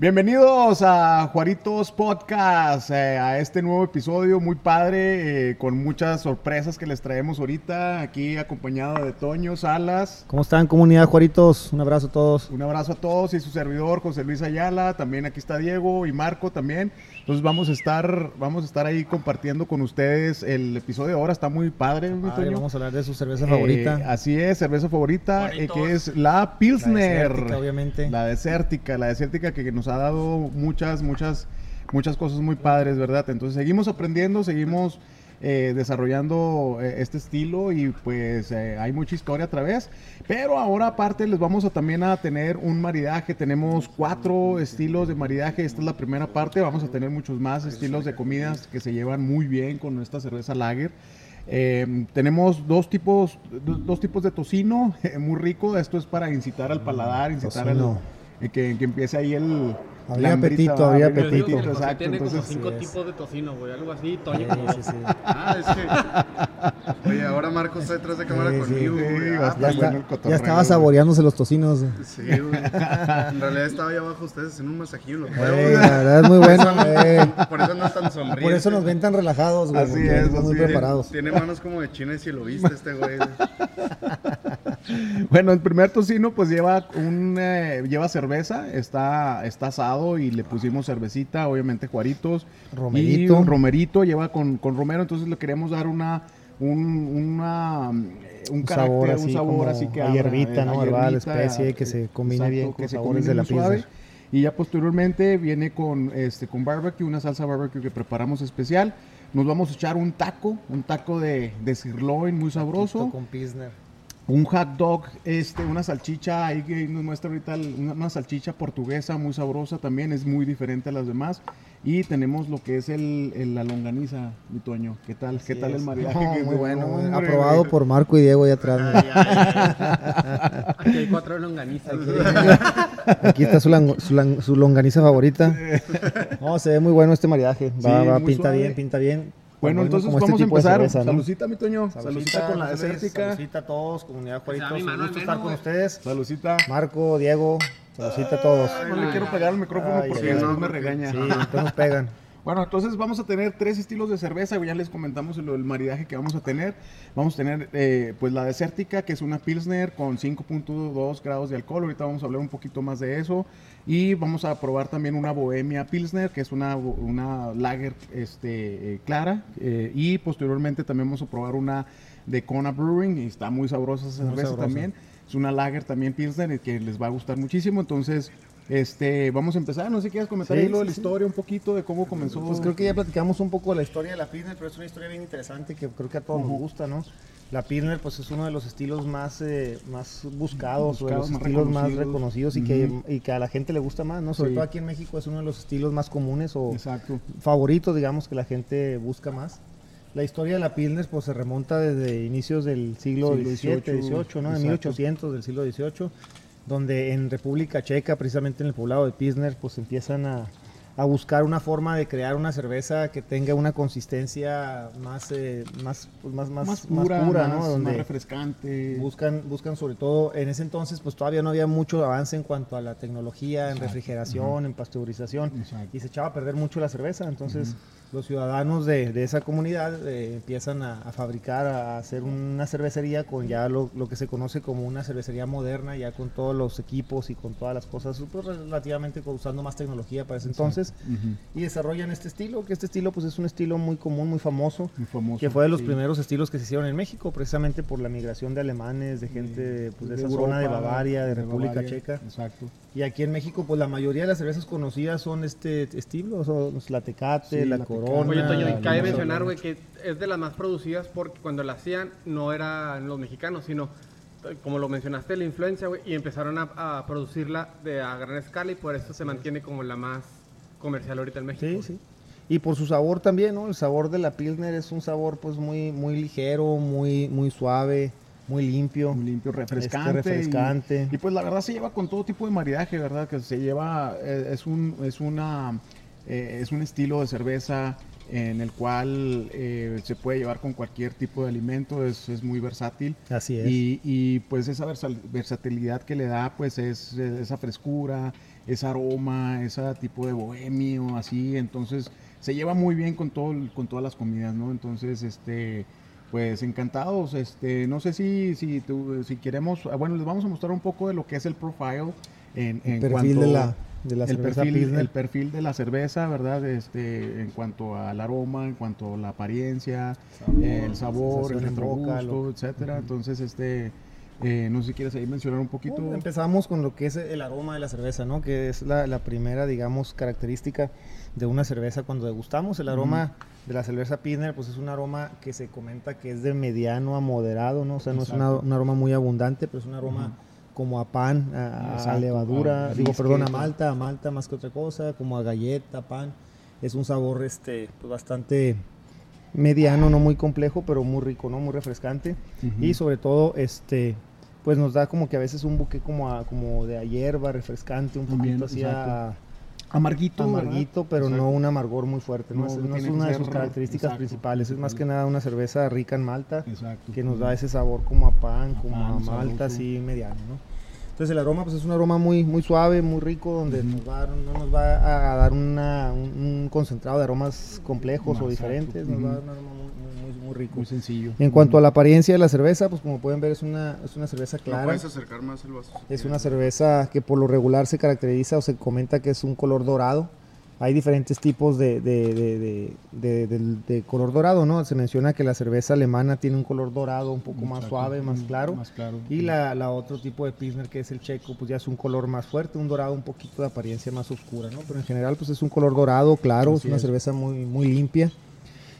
Bienvenidos a Juaritos Podcast, eh, a este nuevo episodio muy padre, eh, con muchas sorpresas que les traemos ahorita, aquí acompañado de Toño Salas. ¿Cómo están comunidad Juaritos? Un abrazo a todos. Un abrazo a todos y su servidor José Luis Ayala, también aquí está Diego y Marco también. Entonces vamos a estar, vamos a estar ahí compartiendo con ustedes el episodio de ahora, está muy padre. mi Padre, vamos a hablar de su cerveza Eh, favorita. así es, cerveza favorita, eh, que es la Pilsner. desértica, obviamente. La desértica, la desértica que nos ha dado muchas, muchas, muchas cosas muy padres, ¿verdad? Entonces seguimos aprendiendo, seguimos eh, desarrollando eh, este estilo y pues eh, hay mucha historia a través. Pero ahora aparte les vamos a también a tener un maridaje. Tenemos cuatro estilos de maridaje. Esta es la primera parte. Vamos a tener muchos más estilos de comidas que se llevan muy bien con esta cerveza lager. Eh, tenemos dos tipos, do- dos tipos de tocino, muy rico. Esto es para incitar al paladar, incitar al, eh, que, que empiece ahí el... Hambrita, apetito, el apetito. José exacto. tiene como Entonces, cinco sí tipos de tocino, güey, algo así. Toño Sí, como sí, sí. Ah, es que. Oye, ahora Marco está detrás de cámara conmigo, güey. Ah, Ya, pues, está- ya estaba güey. saboreándose los tocinos. Sí, güey. En realidad estaba allá abajo ustedes en un masajillo. Lo puedo, Ey, güey. la verdad es muy bueno. ey. Por eso no están sonriendo. Por eso nos ven tan relajados, güey. Así es, muy así es. preparados. Tiene manos como de china y si lo viste este güey. Bueno, el primer tocino pues lleva un eh, lleva cerveza, está, está asado y le pusimos cervecita, obviamente juaritos. Romerito. Y un romerito lleva con, con romero, entonces le queremos dar una un, una, eh, un, Un carácter, sabor un así sabor como así que hierbita, eh, ¿no? Herbal, especie, que se combine bien con que se sabores combine de la. Y ya posteriormente viene con este con barbecue, una salsa barbecue que preparamos especial. Nos vamos a echar un taco, un taco de, de sirloin muy sabroso Con Pilsner. Un hot dog, este, una salchicha, ahí que nos muestra ahorita el- una, una salchicha portuguesa muy sabrosa también, es muy diferente a las demás. Y tenemos lo que es el, el- la longaniza, mi Toño. ¿Qué tal? ¿Qué tal el? No, que muy bueno. hombre, Aprobado por Marco y Diego ahí atrás. Aquí hay cuatro longanizas. Aquí está su, lang- su lang- su longaniza favorita. No, se ve muy bueno este maridaje. Va, Sí, va, pinta suave. bien, pinta bien. Bueno, entonces este vamos a empezar. cerveza, ¿no? Saludcita, mi Toño. Saludcita, con la desértica. Saludcita a todos, comunidad Pues mi Un gusto estar con ustedes. Saludcita. Marco, Diego, saludcita a todos. No le quiero pegar al micrófono Ay, porque ay. me regaña. Sí, entonces nos pegan. Bueno, entonces vamos a tener tres estilos de cerveza, ya les comentamos lo del maridaje que vamos a tener. Vamos a tener eh, pues la desértica, que es una Pilsner con 5.2 grados de alcohol, ahorita vamos a hablar un poquito más de eso. Y vamos a probar también una Bohemia Pilsner, que es una, una lager este, eh, clara. eh, y posteriormente también vamos a probar una de Kona Brewing, y está muy sabrosa esa cerveza sabrosa. también. Es una lager también Pilsner que les va a gustar muchísimo, entonces... Este, vamos a empezar, no sé si quieres comentar Sí, ahí lo de la sí. historia un poquito de cómo comenzó. Pues creo que ya platicamos un poco de la historia de la Pilsner, pero es una historia bien interesante que creo que a todos nos gusta, ¿no? La Pilsner pues es uno de los estilos más, eh, más buscados, o de Buscados, los más estilos más reconocidos. reconocidos y, que, y que a la gente le gusta más, ¿no? Sobre todo aquí en México es uno de los estilos más comunes o Exacto. favoritos, digamos, que la gente busca más. La historia de la Pilsner pues se remonta desde inicios del siglo Siglo XVII, XVIII, XVIII, ¿no? De exacto. 1800 del siglo XVIII, donde en República Checa, precisamente en el poblado de Pilsner, pues empiezan a, a buscar una forma de crear una cerveza que tenga una consistencia más, eh, más, pues, más, más, más más pura, más, ¿no? más refrescante. buscan, buscan sobre todo, en ese entonces pues todavía no había mucho avance en cuanto a la tecnología, en refrigeración, en pasteurización, Exacto. y se echaba a perder mucho la cerveza, entonces los ciudadanos de, de esa comunidad eh, empiezan a, a fabricar, a hacer una cervecería con ya lo, lo que se conoce como una cervecería moderna, ya con todos los equipos y con todas las cosas, pues, relativamente usando más tecnología para ese entonces, Ujú. y desarrollan este estilo, que este estilo pues es un estilo muy común, muy famoso, Muy famoso. que fue de los sí. primeros estilos que se hicieron en México, precisamente por la migración de alemanes, de gente pues, de, esa Europa, zona de Bavaria, de, República Bavaria, Checa. Exacto. Y aquí en México, pues la mayoría de las cervezas conocidas son este estilo, son la Tecate, Sí, la, la. Corona. Oye, Toño, y cabe mencionar, güey, que es de las más producidas porque cuando la hacían no eran los mexicanos, sino, eh, como lo mencionaste, la influencia, güey, y empezaron a, a producirla de, a gran escala y por eso se mantiene como la más comercial ahorita en México. Sí, sí. Y por su sabor también, ¿no? El sabor de la Pilsner es un sabor pues muy, muy ligero, muy, muy suave, muy limpio. Muy limpio, refrescante. Este, refrescante. Y, y, pues la verdad se lleva con todo tipo de maridaje, ¿verdad? Que se lleva, eh, es un, es una, eh, es un estilo de cerveza en el cual eh, se puede llevar con cualquier tipo de alimento, es, es muy versátil. Así es. Y, y, pues esa versatilidad que le da, pues es esa frescura, ese aroma, ese tipo de bohemio, así, entonces se lleva muy bien con todo, el- con todas las comidas, ¿no? Entonces, este, pues encantados, este, no sé si, si, tú- si queremos, ah, bueno, les vamos a mostrar un poco de lo que es el profile en, en perfil cuanto- de la, de la el cerveza perfil, Pilsner. el perfil de la cerveza, ¿verdad? Este, en cuanto al aroma, en cuanto a la apariencia, Sabor, el sabor, el retrogusto, etcétera. Entonces, este, eh, no sé si quieres ahí mencionar un poquito. Bueno, empezamos con lo que es el aroma de la cerveza, ¿no? Que es la, la primera, digamos, característica de una cerveza cuando degustamos. El aroma de la cerveza Pilsner, pues es un aroma que se comenta que es de mediano a moderado, ¿no? O sea, no es una- un aroma muy abundante, pero es un aroma como a pan, a, levadura, a digo, perdón, a malta, a malta más que otra cosa, como a galleta, pan. Es un sabor este, pues, bastante mediano, no muy complejo, pero muy rico, ¿no? Muy refrescante. Y sobre todo, este, pues nos da como que a veces un buque como, a- como de a hierba, refrescante, un poquito así a, Amarguito. ¿verdad? amarguito, pero Exacto. no un amargor muy fuerte. No, No, es, no es una de sus características exacto, principales. Es más que nada una cerveza rica en malta Exacto. que nos da ese sabor como a pan, como pan, a malta, así mediano, ¿no? Entonces el aroma pues es un aroma muy, muy suave, muy rico, donde Ujú. nos va a no nos va a dar una- un, un concentrado de aromas complejos o diferentes, nos va a dar un aroma muy, rico. Muy sencillo. En cuanto a la apariencia de la cerveza, pues como pueden ver es una, es una cerveza ¿No clara. puedes acercar más el vaso? Es una cerveza que por lo regular se caracteriza o se comenta que es un color dorado. Hay diferentes tipos de, de- de- de- de- del- de color dorado, ¿no? Se menciona que la cerveza alemana tiene un color dorado un poco más suave, más claro. Más claro. Y la, la otro tipo de Pilsner que es el checo, pues ya es un color más fuerte, un dorado un poquito de apariencia más oscura, ¿no? Pero en general pues es un color dorado, claro, Así es una es. cerveza muy, muy limpia.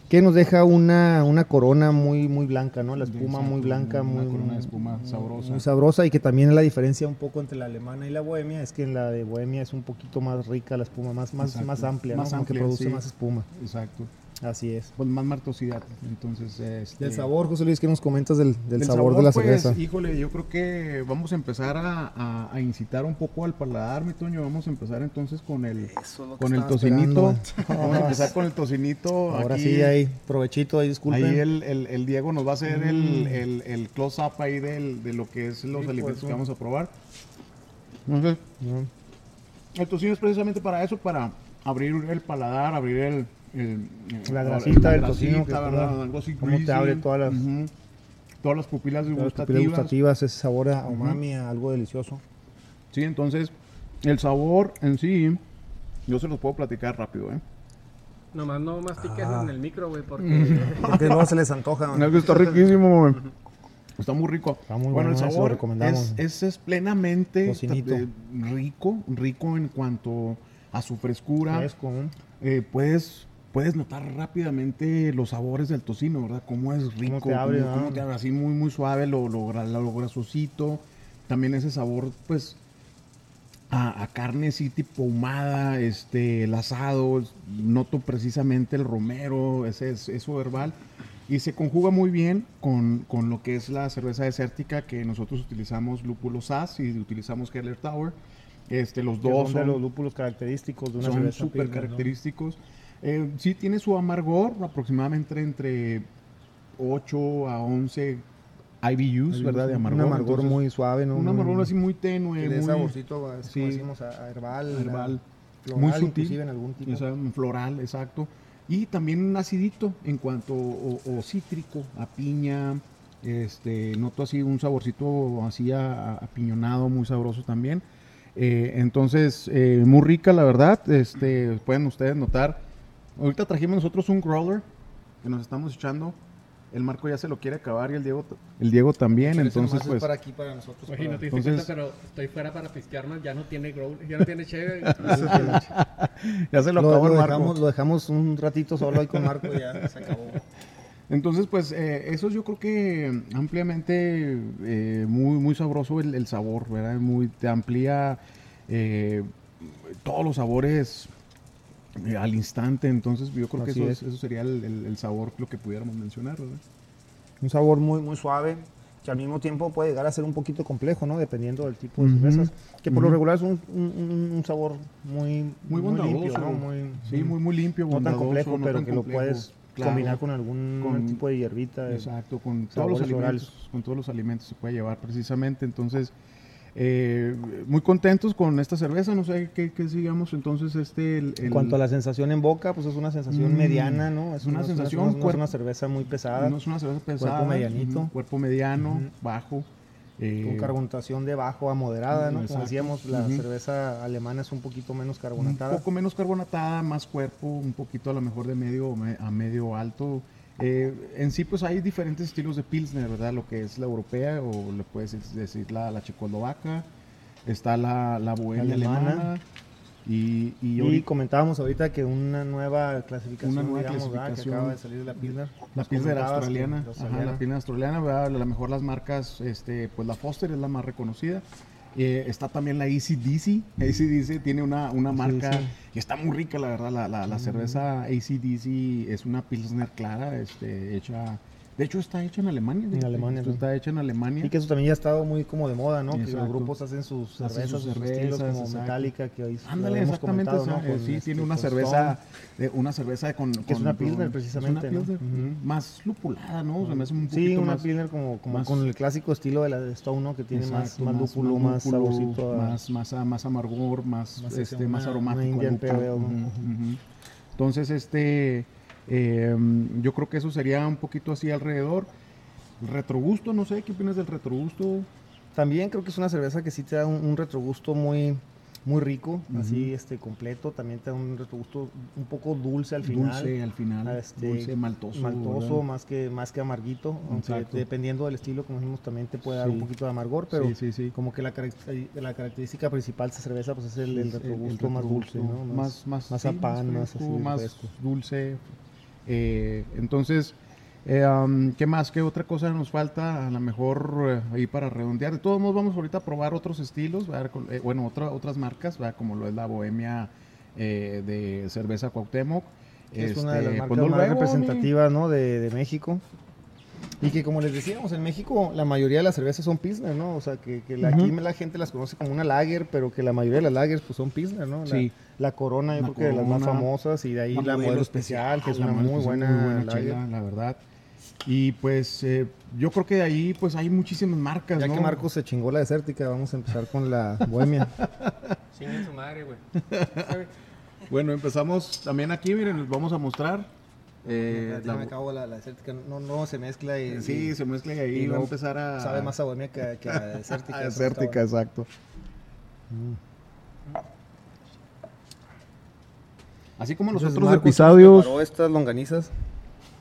Que nos deja una, una corona muy, muy blanca, ¿no? La espuma Exacto, muy blanca, una muy, corona de muy- espuma muy- sabrosa. Muy sabrosa y que también es la diferencia un poco entre la alemana y la bohemia, es que en la de bohemia es un poquito más rica la espuma, más, más, Exacto. más amplia, Más que produce sí. más espuma. Exacto. Así es. Pues más martosidad. Entonces, este, Del sabor, José Luis, ¿qué nos comentas del, del Del sabor, de la pues, cerveza? Híjole, yo creo que vamos a empezar a, a- a incitar un poco al paladar, mi Toño. Vamos a empezar entonces con el, con el tocinito. esperando. Vamos a empezar con el tocinito. Ahora Aquí- sí, ahí, provechito, ahí disculpen. Ahí el, el- el Diego nos va a hacer el, Mm. el, el close-up ahí del- de lo que es los Sí, alimentos pues, que vamos a probar. El tocino es precisamente para eso, para abrir el paladar, abrir el... el- La grasita del tocino, grasita, que ¿verdad? toda- Algo así cómo te abre todas las- todas las pupilas Todas las gustativas. pupilas gustativas, ese sabor a umami, a algo delicioso. Sí, entonces, el sabor en sí, yo se los puedo platicar rápido, ¿eh? Nomás no mastiques Ah. en el micro, güey, porque Porque luego se les antoja. Es que está riquísimo, güey. Está muy rico. Está muy bueno, bueno el sabor recomendamos. es, es, es plenamente eh, rico, rico en cuanto a su frescura. Fresco, ¿no? Eh, puedes, puedes notar rápidamente los sabores del tocino, ¿verdad? Cómo es rico, te abre, cómo- cómo te abre, así muy, muy suave, lo, lo, gra- lo grasosito. También ese sabor, pues, a, a carne así tipo ahumada, este, el asado, noto precisamente el romero, ese es eso verbal. Y se conjuga muy bien con, con lo que es la cerveza desértica, que nosotros utilizamos lúpulo SAS y utilizamos Keller Tower. Este, los dos son de son- los lúpulos característicos de una son cerveza súper Pilsner, ¿no? Eh, sí tiene su amargor, aproximadamente entre 8 a 11 IBUs, ¿verdad? De amargor. Un amargor Entonces, muy suave, ¿no? un amargor así muy tenue, le muy saborcito, así sí. como decimos, a, herbal, a herbal, floral, muy sutil, inclusive en algún tipo. o sea, floral, exacto. Y también un acidito en cuanto o, o cítrico, a piña, este, noto así un saborcito así a, a- apiñonado, muy sabroso también. Eh, entonces, eh, muy rica la verdad, este, pueden ustedes notar. Ahorita trajimos nosotros un growler que nos estamos echando. El Marco ya se lo quiere acabar y el Diego, el Diego también. Ese Entonces, nomás es pues, para aquí, para nosotros. Oye, no para- te diste Entonces- cuenta, pero estoy fuera para pistear más. Ya no tiene growl, ya no tiene cheve. ya se lo, lo, acabó lo el Marco. dejamos, lo dejamos un ratito solo ahí con Marco y ya se acabó. Entonces, pues eh, eso yo creo que ampliamente eh, muy, muy sabroso el, el sabor, ¿verdad? Muy, te amplía eh, todos los sabores al instante. Entonces, yo creo que Así eso, es. es- eso sería el, el- el sabor, lo que pudiéramos mencionar, ¿verdad? Un sabor muy, muy suave, que al mismo tiempo puede llegar a ser un poquito complejo, ¿no? Dependiendo del tipo de Ujú, cervezas. Que por lo ujú. regular es un, un- un- sabor muy, Muy bondadoso. limpio, ¿no? Muy, sí, muy, muy limpio, no tan complejo, no pero tan que complejo. lo puedes Claro. combinar con algún Con- tipo de hierbita. de- Exacto, con todos los alimentos, con todos los alimentos se puede llevar precisamente. Entonces, eh, muy contentos con esta cerveza, no sé qué, qué sigamos entonces este... el- En cuanto a la sensación en boca, pues es una sensación Mm, mediana, ¿no? Es una no es sensación no es cuerpo- una cerveza muy pesada, No es una cerveza pesada. medianito. ujú, Cuerpo mediano, bajo. eh, con carbonatación de bajo a moderada, ¿no? Exacto. Como decíamos, la cerveza alemana es un poquito menos un carbonatada. poco menos carbonatada, más cuerpo, un poquito a lo mejor de medio me- a medio alto. Eh, en sí, pues hay diferentes estilos de Pilsner, ¿verdad? Lo que es la europea o le puedes decir la, la checoslovaca. Está la, la bohemia alemana. alemana. Y, y comentábamos ahorita que una nueva clasificación, Una nueva digamos, ¿verdad? que clasificación. acaba de salir de la Pilsner. la Pilsner australiana. la Ajá, la Pilsner australiana, ¿verdad? A lo mejor las marcas, este, pues la Foster es la más reconocida. Eh, está también la ACDC. ACDC tiene una, una marca sí. y está muy rica, la verdad. La, la, la cerveza ACDC es una Pilsner clara, este, hecha. De hecho, está hecha en Alemania. fíjate. Alemania, sí. Está hecha en Alemania. Y que eso también ya ha estado muy como de moda, ¿no? Que los grupos hacen sus cervezas, sus sus, estilos cervezas, como exacto. Metallica, que hoy Ándale, exactamente. comentado, ¿no? Con, sí, este, tiene una con cerveza, de, una cerveza con, Que es una Pilsner, precisamente, es una ¿no? Más lupulada, ¿no? Se me hace un Sí, una más, Pilsner como, como más- con el clásico estilo de la de Stone, ¿no? Que tiene más, Exacto, más lúpulo, más, lúpulo, saborcito. a- más, más, a- más amargor, más, Más este, más una- aromático. una lúpulo. ¿no? Entonces, este, eh, yo creo que eso sería un poquito así alrededor. El retrogusto, no sé, ¿qué opinas del retrogusto? También creo que es una cerveza que sí te da un, un retrogusto muy, muy rico, Ujú. así este completo. También te da un retrogusto un poco dulce al final. Dulce al final, Ah, este, dulce, maltoso. maltoso, ¿verdad? más que, más que amarguito. Aunque dependiendo del estilo, como dijimos, también te puede dar Sí. un poquito de amargor, pero sí, sí, como que la, la característica principal de esta cerveza pues es el, el Sí, retrogusto más dulce, retrogusto, ¿no? Más, más, más a pan, más, fresco, así más dulce. Eh, entonces, eh, um, ¿qué más? ¿Qué otra cosa nos falta? A lo mejor eh, ahí para redondear. De todos modos, vamos ahorita a probar otros estilos, bueno, otra- otras marcas, ¿verdad? como lo es la Bohemia de cerveza Cuauhtémoc. Es una de las Este, marcas pues, no más representativas ¿no? de, de México. Y que como les decíamos, en México la mayoría de las cervezas son Pilsner, ¿no? O sea, que, que la- Ujú. aquí la gente las conoce como una lager, pero que la mayoría de las lagers pues son Pilsner, ¿no? La, Sí. La Corona, yo La creo que de las más Corona, famosas, y de ahí la, modelo especial, que es una muy buena, muy buena chela, la verdad. Y pues eh, yo creo que de ahí pues hay muchísimas marcas, Ya ¿no? que Marcos se chingó la desértica, vamos a empezar con la Bohemia. Chinguen su madre, güey. Bueno, empezamos también aquí, miren, les vamos a mostrar. eh, Ya la- me acabo la, la desértica, no, no se mezcla y, sí, y se mezcla y ahí y va a empezar a... sabe más a Bohemia que, que a desértica. a desértica, exacto. Así como los Entonces, otros Marcos episodios... preparó estas longanizas.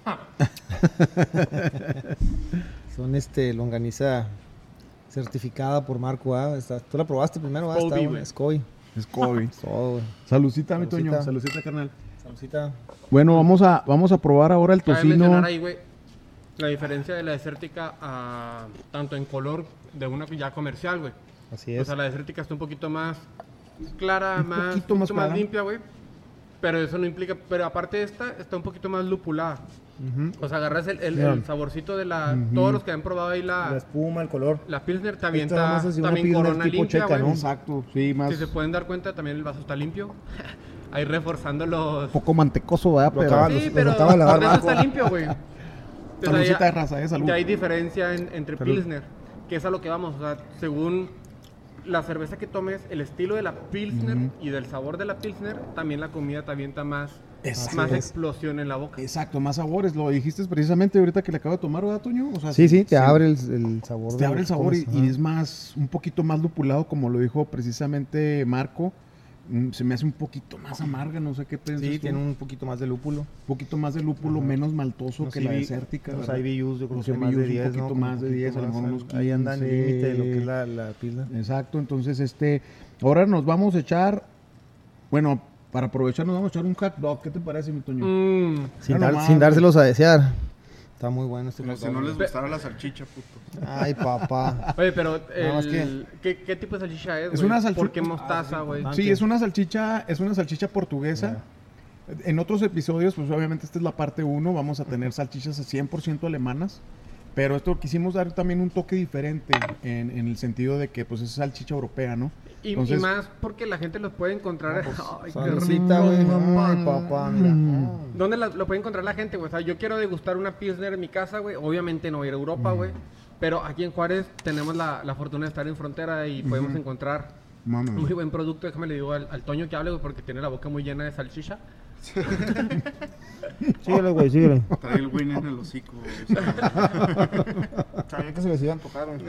Son este longaniza certificada por Marco A. Está- Tú la probaste primero, Scoby. Es COVID. Todo, güey. Salucita, mi Salucita. Toño. Salucita, carnal. Saludcita. Bueno, vamos a, vamos a probar ahora el tocino. mencionar ahí, güey, la diferencia de la desértica a, tanto en color de una ya comercial, güey. Así O es. sea, la desértica está un poquito más clara, Un más, poquito más limpia, güey. Pero eso no implica, pero aparte de esta, está un poquito más lupulada. Ujú. O sea, agarras el, el- Mira. el saborcito de la... Todos los que han probado ahí La la, espuma, el color. la Pilsner también está también Pilsner corona limpia, checa, güey. ¿no? Exacto, sí, más... Si se pueden dar cuenta, también el vaso está limpio. ahí reforzando los... poco mantecoso, ¿verdad? Lo Pero- acaba- Sí, los- los pero acaba de lavar está limpio, güey. Entonces, de raza, eh, salud. Ya hay diferencia en- entre Salud. Pilsner, que es a lo que vamos. O sea, según la cerveza que tomes, el estilo de la Pilsner y del sabor de la Pilsner, también la comida te avienta más, más explosión en la boca. Exacto, más sabores. Lo dijiste precisamente ahorita que le acabo de tomar, ¿verdad, Toño? O sea, Sí, sí, te abre el, el sabor. Te abre el sabor y, es más, un poquito más lupulado, como lo dijo precisamente Marco. Se me hace un poquito más amarga, no sé qué piensas Sí, tú. tiene un poquito más de lúpulo. Un poquito más de lúpulo, menos maltoso Los que la desértica. Los ¿verdad? IBUs, yo creo Los que más de un 10, ¿no? poquito Como más de un 10, a lo mejor más, unos Ahí anda en el límite de lo que 15. es la, la Pilsner. Exacto, entonces este, ahora nos vamos a echar, bueno, para aprovechar nos vamos a echar un hot dog, ¿qué te parece, mi Toño? Mm, Sin, dar- sin dárselos a desear. Está muy bueno este Como hot si no les gustara la salchicha, puto. Ay, papá. Oye, pero el- ¿qué, qué tipo de salchicha es, Es güey? una salchicha- ¿Por qué mostaza, güey? Ah, Sí, es una salchicha, es una salchicha portuguesa. En otros episodios, pues obviamente esta es la parte 1, vamos a tener salchichas 100% alemanas, pero esto quisimos dar también un toque diferente en, en el sentido de que pues es salchicha europea, ¿no? Y, más porque la gente los puede encontrar... Ay, qué Saludcita, rico, güey. papá. Ay, papá, mira. ¿Dónde la- lo puede encontrar la gente, güey? O sea, yo quiero degustar una Pilsner en mi casa, güey. Obviamente no voy a ir a Europa, güey. Pero aquí en Juárez tenemos la, la fortuna de estar en frontera y podemos encontrar muy buen producto. Déjame le digo al, al Toño que hable, güey, porque tiene la boca muy llena de salchicha. Síguele, güey, síguele. Trae el win en el hocico. Sabía que se les iban a tocar, güey.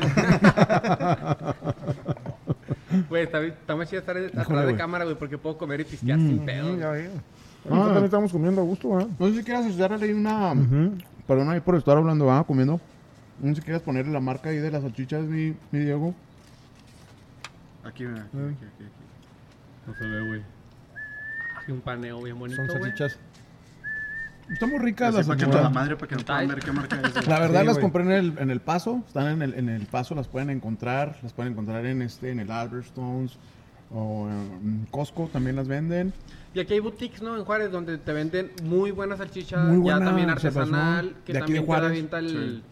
Güey, está, está más chido estar atrás de cámara, güey, porque puedo comer y pistear sin pedo. Ya veo. Ah. También estamos comiendo a gusto, ¿eh? No sé si quieras darle ahí una. Perdón ahí por estar hablando, ah, comiendo. No sé si quieras ponerle la marca ahí de las salchichas, mi, mi Diego. aquí, mira, aquí, aquí, aquí, aquí. No se ve, güey. Un paneo bien bonito, Son güey. Salchichas. Están muy ricas las para que salchichas. toda la madre, para que no puedan ver qué marca es. La verdad Sí, las güey. compré en el, en el paso, están en el, en el paso, las pueden encontrar, las pueden encontrar en este, en el Alberstones o en Costco también las venden. Y aquí hay boutiques, ¿no? En Juárez, donde te venden muy buena salchicha, Muy buena ya también artesanal, que De aquí de también te Juárez. avienta el, Sí.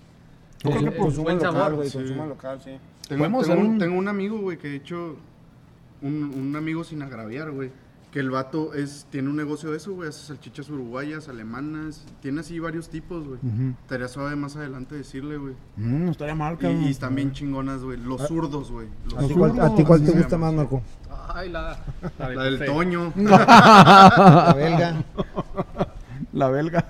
Yo creo que el Consumo buen local, sabor. güey. Sí. Consumo local, sí. Tengo, tengo un- tengo un amigo, güey, que de hecho, un, un amigo sin agraviar, güey, que el vato es, tiene un negocio de eso, güey, hace salchichas uruguayas, alemanas, tiene así varios tipos, güey. Ujú. Estaría suave más adelante decirle, güey. Mm, no estaría mal, Y, cabrón. y están bien chingonas, güey. Los zurdos, güey. ¿A ti cuál, zurdos, a ti cuál así te gusta llama. más, Marco? Ay, la, la, La del. Toño. La belga. La belga.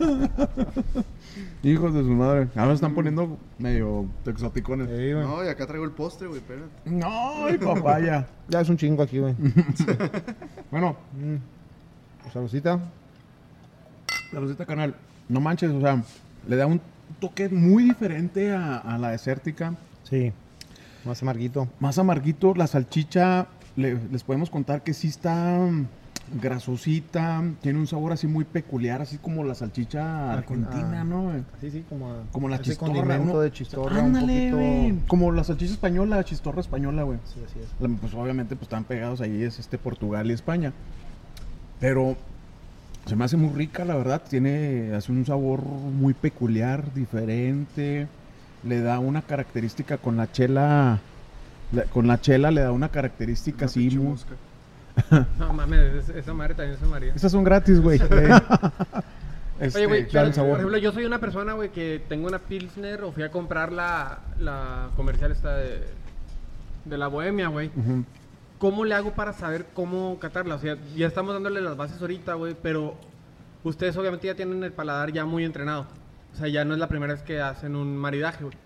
Hijos de su madre. Ahora están poniendo medio exoticones. Güey. No, y acá traigo el postre, güey, espérate. No, ay, papaya. Ya es un chingo aquí, güey. Bueno, Mm. Saludcita. la Rosita Canal, no manches, o sea, le da un toque muy diferente a, a la desértica. Sí. Más amarguito. Más amarguito, la salchicha, le- les podemos contar que sí está mm, grasosita, tiene un sabor así muy peculiar, así como la salchicha Ah, argentina, ah. ¿no? Sí, sí, como, a- Como la chistorra. de chistorra Ándale, un poquito. Como la salchicha española, chistorra española, güey. Sí, así es. La- Pues obviamente pues están pegados ahí, es este Portugal y España. Pero se me hace muy rica, la verdad. Tiene, hace un sabor muy peculiar, diferente. Le da una característica con la chela. la- con la chela le da una característica Una así muy. No mames, es- esa madre también se maría. Estas son gratis, güey. Este, Oye, güey, sabor. por ejemplo, yo soy una persona, güey, que tengo una Pilsner o fui a comprar la, la comercial esta de, de la Bohemia, güey. ¿Cómo le hago para saber cómo catarla? O sea, ya estamos dándole las bases ahorita, güey, pero ustedes obviamente ya tienen el paladar ya muy entrenado. O sea, ya no es la primera vez que hacen un maridaje, güey.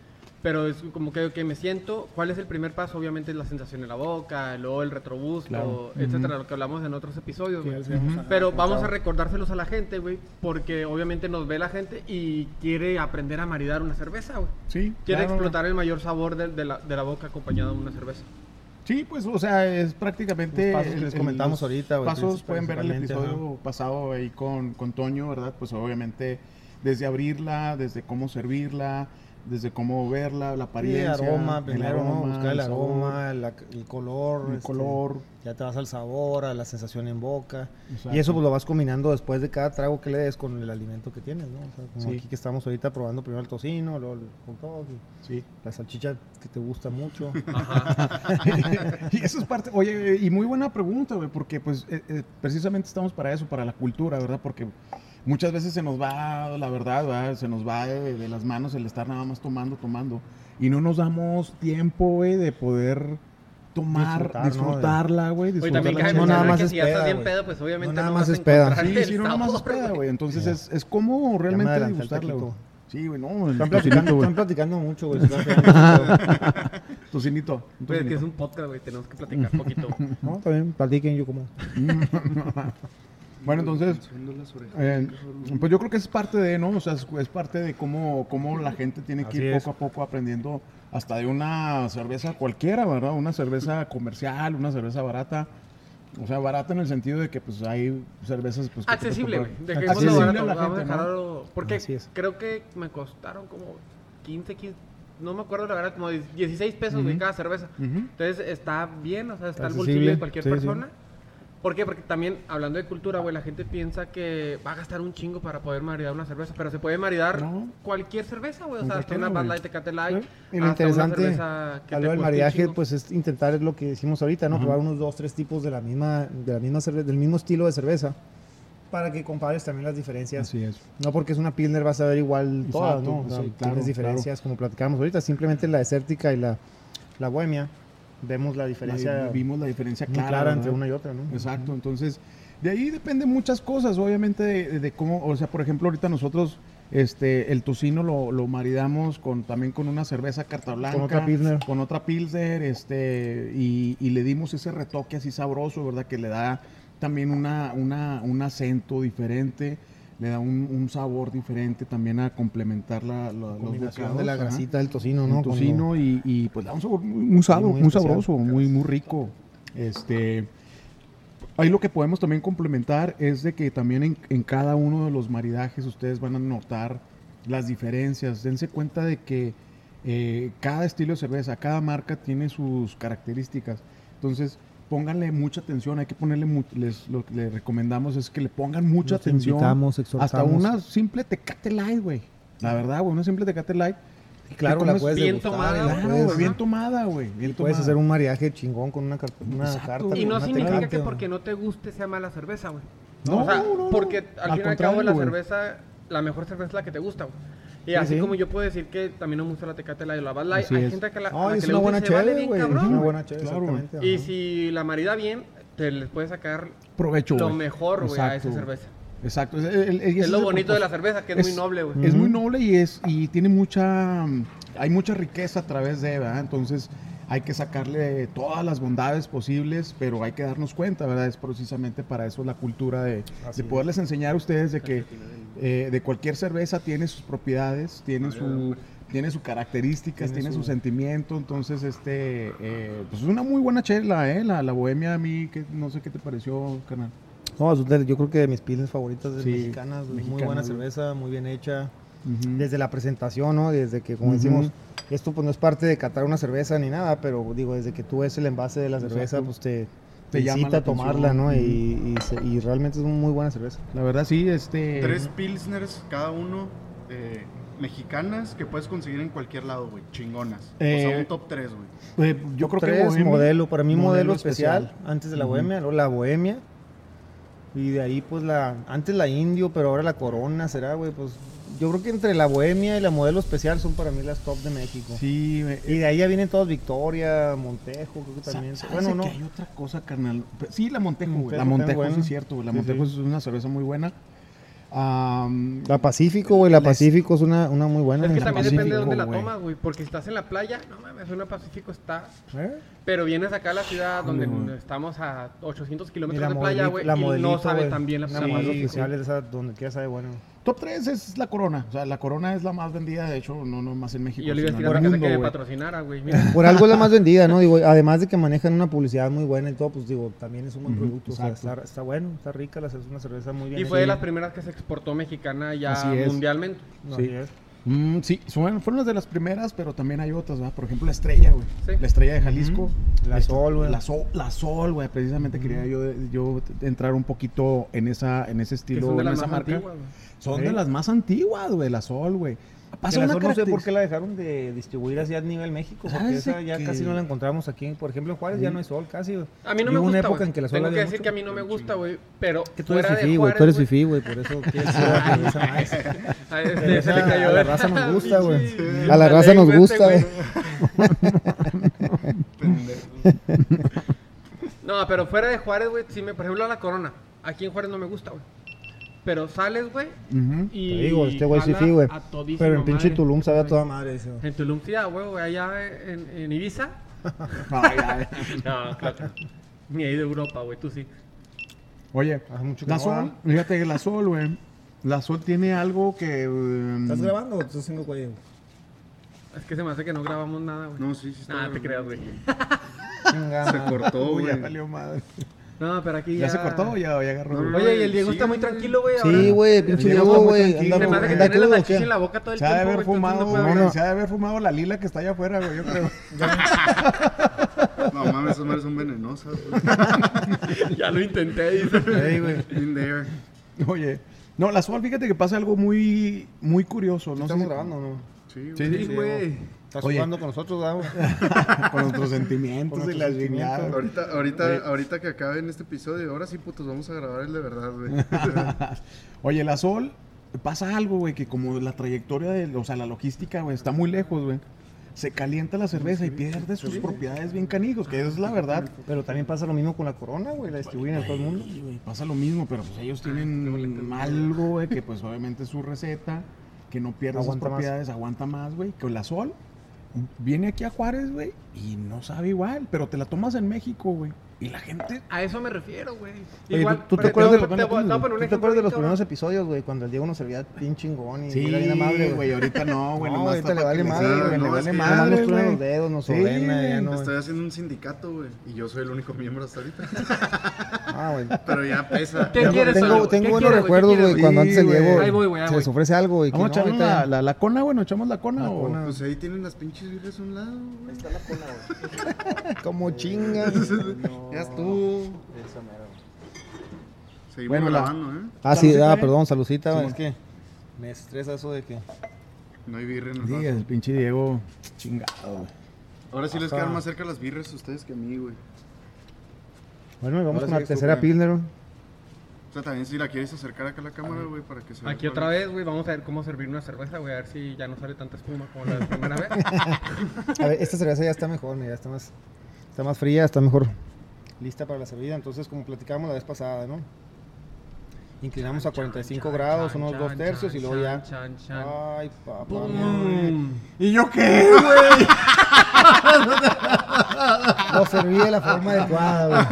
Pero es como que, que me siento, ¿cuál es el primer paso? Obviamente es la sensación en la boca, luego el retrogusto, Claro. etcétera, lo que hablamos en otros episodios. Sí, a- Pero vamos a recordárselos a la gente, güey, porque obviamente nos ve la gente y quiere aprender a maridar una cerveza, güey. Sí, Quiere claro. explotar el mayor sabor de, de la, de la boca acompañado de una cerveza. Sí, pues, o sea, es prácticamente. Los pasos que les comentamos los ahorita, güey, Pasos pueden ver el episodio pasado ahí con, con Toño, ¿verdad? Pues obviamente desde abrirla, desde cómo servirla, desde cómo verla, la Sí, apariencia. aroma, el primero, ¿no? Buscar el, aroma, la- el color. el este, color. Ya te vas al sabor, a la sensación en boca. Exacto. Y eso pues lo vas combinando después de cada trago que le des con el alimento que tienes, ¿no? O sea, como Sí. aquí que estamos ahorita probando primero el tocino, luego el hot dog, y Sí. la salchicha que te gusta mucho. y eso es parte, oye, y muy buena pregunta, güey, porque pues eh, eh, precisamente estamos para eso, para la cultura, ¿verdad? Porque muchas veces se nos va, la verdad, ¿verdad? se nos va de, de las manos el estar nada más tomando, tomando, y no nos damos tiempo, güey, de poder tomar, Disfrutar, ¿no? Disfrutarla, güey, también disfrutarla no nada más que es si ya estás bien pedo, pues obviamente No nada no más es peda. Sí, sí, no nada más es peda, güey. Entonces es, es como realmente güey. taquito. Sí, güey, no, Están platicando, güey. están platicando mucho, güey. Tocinito, un Pues es que tocinito. es un podcast, güey, tenemos que platicar un poquito. No, también platiquen yo como. Bueno, entonces. Eh, pues yo creo que es parte de, ¿no? O sea, es, es parte de cómo, cómo la gente tiene que Así ir es. poco a poco aprendiendo hasta de una cerveza cualquiera, ¿verdad? Una cerveza comercial, una cerveza barata. O sea, barata en el sentido de que pues hay cervezas pues, Accesible, Accesible barato. a la gente. Porque Así es. creo que me costaron como 15, 15. No me acuerdo la verdad, como 16 pesos, güey, Ujú. cada cerveza. Entonces está bien, o sea, está Accesible, bolsillo de cualquier sí, sí. ¿Por qué? Porque también, hablando de cultura, güey, la gente piensa que va a gastar un chingo para poder maridar una cerveza, pero se puede maridar No. cualquier cerveza, güey. O sea, hasta una güey. Light, Tecate Light, Y lo interesante cerveza que a te lo del maridaje, pues es intentar lo que decimos ahorita, ¿no? Ajá. Probar unos dos, tres tipos de la misma, de la misma cerve- del mismo estilo de cerveza. para que compares también las diferencias. Así es. No porque es una Pilsner vas a ver igual todas, ¿no? O sea, sí, claro, tienes diferencias como platicábamos ahorita. Simplemente la desértica y la, la bohemia, vemos la diferencia vimos la diferencia clara, clara, entre una y otra, ¿no? Exacto, entonces de ahí depende muchas cosas, obviamente de, de cómo, o sea, por ejemplo, ahorita nosotros este el tocino lo, lo maridamos con también con una cerveza carta blanca, Con otra Pilsner. con otra pilsner, este y, y le dimos ese retoque así sabroso, verdad, que le da también una, una un acento diferente, le da un, un sabor diferente también a complementar la, la- los combinación bocados, de la grasita del tocino, El ¿no? tocino y, y, pues da un sabor muy, sabro- muy sabroso, muy, muy rico. Este, ahí lo que podemos también complementar es de que también en, en cada uno de los maridajes ustedes van a notar las diferencias. Dense cuenta de que eh, cada estilo de cerveza, cada marca tiene sus características. Entonces, pónganle mucha atención, hay que ponerle, les, lo que les recomendamos es que le pongan mucha Los atención. invitamos, Hasta una simple Tecate Light, güey. La verdad, güey, una simple Tecate Light. Y claro, la puedes bien degustar, tomada, güey. Claro, puedes- güey, bien tomada, güey. Bien Puedes hacer un mariaje chingón con una, car- una Exacto. carta. Y no una significa Tecate, que porque no te guste sea mala cerveza, güey. No, o sea, no, no. porque al, Al fin y al cabo la güey. cerveza, la mejor cerveza es la que te gusta, güey. Y Sí, así sí. como yo puedo decir que también no me gusta la Tecate Light o la Bud Light, Así hay es. gente que la, a Ay, la es que una buena se vale chévere, bien güey. Es cabrón, una buena chévere, Claro. exactamente. Y si la marida bien, te les puede sacar provecho, lo mejor, güey, a esa cerveza. Exacto. Es, el- el- y ese Es lo el bonito de la cerveza, que es, muy noble, güey. Es muy noble y es y tiene mucha hay mucha riqueza a través de, ¿verdad? Entonces hay que sacarle todas las bondades posibles, pero hay que darnos cuenta, ¿verdad? Es precisamente para eso la cultura de, poderles enseñar a ustedes de que eh, de cualquier cerveza tiene sus propiedades, tiene su tiene sus características, Tiene tiene, su... su- sentimiento, entonces este eh, pues es una muy buena chela, eh, la, la bohemia a mí que no sé qué te pareció, carnal. No, yo creo que de mis piles favoritas de Sí, mexicanas. Muy buena güey. cerveza, muy bien hecha. Desde la presentación, ¿no? Desde que, como decimos, esto pues no es parte de catar una cerveza ni nada, pero digo, desde que tú ves el envase de la cerveza, Exacto. pues te, Te te llama a tomarla, ¿no? Y, y, se- y realmente es una muy buena cerveza. La verdad sí, este Tres pilsners cada uno eh, mexicanas que puedes conseguir en cualquier lado, güey. Chingonas. o Eh, sea, un top 3, güey. Eh, yo creo que Tres, Bohemia- modelo, para mí modelo, modelo especial, especial. antes de la bohemia, luego la bohemia. Y de ahí pues la, antes la indio, pero ahora la corona será, güey, pues yo creo que entre la bohemia y la modelo especial son para mí las top de México. Sí, me- Y de ahí ya vienen todos Victoria, Montejo, creo que también. ¿sabes Bueno, no. que hay otra cosa, carnal. Sí, la Montejo, güey. La Montejo Montejo sí es cierto, güey. La Sí, Montejo sí. es una cerveza muy buena. Am, La Pacífico, güey, la Les- Pacífico es una, una muy buena. Es que también Pacífico. depende de dónde la tomas, güey. Porque si estás en la playa, no mames, una Pacífico está. ¿Eh? Pero vienes acá a la ciudad donde estamos a 800 Y kilómetros la de playa, güey. Y no sabe güey. tan bien la Sí, Pacífico. oficial, esa donde quiera sabe bueno. Top 3 es la Corona. O sea, la Corona es la más vendida, de hecho, no, no más en México. Y yo le iba a decir que güey. patrocinara, güey. Mira. Por algo es la más vendida, ¿no? Digo, además de que manejan una publicidad muy buena y todo, pues digo, también es un buen producto. O sea, exacto. está, está bueno, está rica, la, es una cerveza muy bien. Y fue de las primeras que se exportó mexicana ya Así es. mundialmente. No, Sí. así es. Mm, sí, son- fueron las de las primeras, pero también hay otras, ¿verdad? Por ejemplo, la estrella, güey. Sí. La estrella de Jalisco. La Esta- Sol, güey. La Sol, la Sol, güey. Precisamente quería yo, yo entrar un poquito en esa, en ese Que estilo, son de en esa más marca. Son Sí. de las más antiguas, güey, la Sol, güey. Pasa Que la una Sol no sé por qué la dejaron de distribuir así a nivel México, porque ¿Sabes esa ya qué? casi no la encontramos aquí. Por ejemplo, en Juárez ya no hay sol, casi. güey. A mí no Y me gusta, una época güey. en que la sol Tengo que decir mucho. que a mí no me gusta, güey. Pero Que tú eres fuera de fifí, güey, tú eres fifí, güey, por eso quieres más. a este, se le cayó a la raza nos gusta, güey. Sí. A la raza nos gusta, güey. No, pero fuera de Juárez, güey, sí me, por ejemplo, la Corona. Aquí en Juárez no me gusta, güey. Pero sales, güey, y Te digo, este güey sí, sí, güey. Pero en pinche madre. Tulum sabe a toda madre eso. En Tulum, sí, ah, güey, güey, allá en, en Ibiza. Ay. No, claro. Ni ahí de Europa, güey, tú sí. Oye, Hace mucho que la no Sol, va. fíjate que la Sol, güey. La Sol tiene algo que. um, ¿Estás grabando o estás haciendo cuello? Es que se me hace que no grabamos nada, güey. No, sí, sí. Nada, te grabando. creas, güey. Se cortó, Uy, ya güey. valió madre. No, pero aquí ¿Ya, ya... se cortó o ya, ya agarró? No. Oye, y el Diego Sí, está muy güey. tranquilo, güey. Sí, güey, pinche Diego güey. anda- anda en la boca todo el Se ha de tiempo, haber güey, fumado, no güey, se ha de haber fumado la lila que está allá afuera, güey, yo creo. No mames, esas madres son venenosas, güey. Ya lo intenté, dice. Güey. In there. Oye, no, la Sol, fíjate que pasa algo muy, muy curioso. No sé ¿Estamos grabando no? Sí, Sí, güey. Sí, güey. Estás Oye. jugando con nosotros, ¿verdad? con nuestros sentimientos Con y la sentimientos. Ahorita, ahorita, ahorita que acaben este episodio, ahora sí, putos, vamos a grabar el de verdad, güey. Oye, la Sol, pasa algo, güey, que como la trayectoria de, o sea, la logística, güey, está muy lejos, güey. Se calienta la cerveza y pierde sus propiedades bien canijos, que es la verdad. Pero también pasa lo mismo con la corona, güey. La distribuyen en todo el mundo. Pasa lo mismo, pero pues ellos tienen algo, güey, que pues obviamente es su receta, que no pierde sus más. propiedades, aguanta más, güey. Con la Sol, viene aquí a Juárez, güey, y no sabe igual, pero te la tomas en México, güey. Y la gente A eso me refiero, güey. Igual, ¿tú, te acuerdas de, te voy- te voy- te voy a poner un ¿tú te ejemplo acuerdas de los primeros episodios, güey? Cuando el Diego nos servía bien chingón y Sí, era bien amable, güey, ahorita no, güey. No, nomás ahorita está le vale madre, güey, le no, vale Nada más madre, nos truena los dedos, nos Sí, ordena, ya no. Estoy haciendo un sindicato, güey. Y yo soy el único miembro hasta ahorita. Ah, güey. Pero ya pesa. ¿Qué Tengo, quieres, tengo, tengo ¿Qué buenos recuerdos, güey, cuando antes el. Diego Ahí ahí se les ofrece algo Vamos a no, ahorita la, la, la cona, güey, nos echamos la cona. La o- cona. Pues ahí tienen las pinches birras a un lado, güey. Como chingas. Ya estuvo. Seguimos Bueno, la- grabando, ¿eh? Ah, sí, ah, ¿eh? perdón, saludcita, Sí, es que me estresa eso de que... No hay birra en el Sí, vaso. el pinche Diego, chingado, güey. Ahora sí les quedan más cerca las birras a ustedes que a mí, güey. Bueno, y vamos Ahora con la tercera güey. O sea, también si la quieres acercar acá a la cámara, güey, para que se vea Aquí otra vez, güey, vamos a ver cómo servir una cerveza, güey, a ver si ya no sale tanta espuma como la de la primera vez. A ver, esta cerveza ya está mejor, mira, está más, está más fría, está mejor lista para la servida. Entonces, como platicábamos la vez pasada, ¿no? Inclinamos a 45 grados, unos dos tercios, y luego ya... Chan, chan. Ay, papá. ¿Y yo qué, güey? Lo serví de la forma adecuada, güey.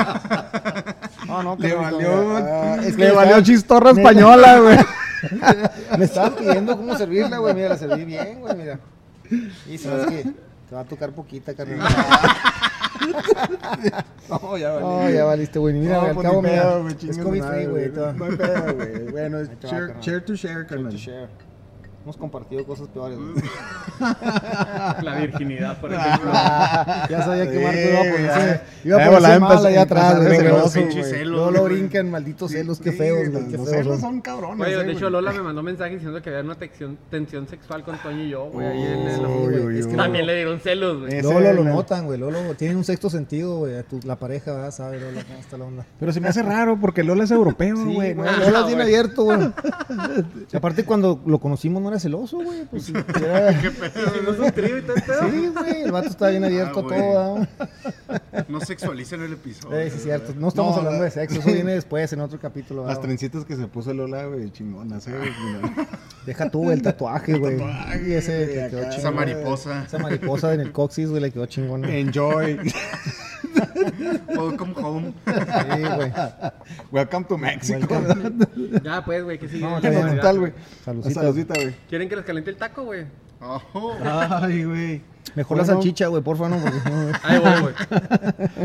No, no, Le valió. Ah, es que le me valió chistorra española, güey. Me estaban pidiendo cómo servirla, güey. Mira, la serví bien, güey, mira. Y sabes que te va a tocar poquita, carnal. No, ya No, ya valiste, güey. Mira, No, güey, al pues cabo, mira, es COVID free, güey. todo. No hay pedo, güey. Bueno, share, share to share, Share carnal. to share. Hemos compartido cosas peores. La virginidad, por ejemplo. ya sabía que Marco iba a ponerse, iba a ponerse mal allá atrás, güey. Luego lo brincan, malditos celos, qué feos, güey. Los celos son. son cabrones. Oye, de hecho, Lola me mandó un mensaje diciendo que había una tensión, tensión sexual con Toño y yo, güey. También le dieron celos, güey. Luego lo, notan, güey. Luego lo- tienen un sexto sentido, güey. La pareja, ¿verdad? Sabe, Lola, cómo está la onda. Pero se me hace raro porque Lola es europeo, güey. ¿no? Lola bien güey. abierto, güey. Aparte, cuando lo conocimos no era celoso, güey. Pues sí, era- Hicimos un trío y pedo. sí, güey. El vato está bien abierto Ah, a güey. todo, ¿verdad? No sexualicen el episodio. Eh, sí, es cierto. No estamos No, hablando la- de sexo. Eso viene después, en otro capítulo. Las trencitas que se puso Lola, güey, chingonas, eh, güey. mira. Deja tú el tatuaje, güey. tatuaje, Y ese que quedó acá. Esa chingón. mariposa. Esa mariposa en el coxis, güey, le quedó chingona. Sí, Enjoy. Welcome home. güey. Welcome to Mexico. Ya, pues, güey, que sigue. No, actividad, Total, güey. Saludcita. Güey. ¿Quieren que les caliente el taco, güey? Oh, Ay, güey. Mejor la salchicha, güey, porfa, no, porque güey. Güey.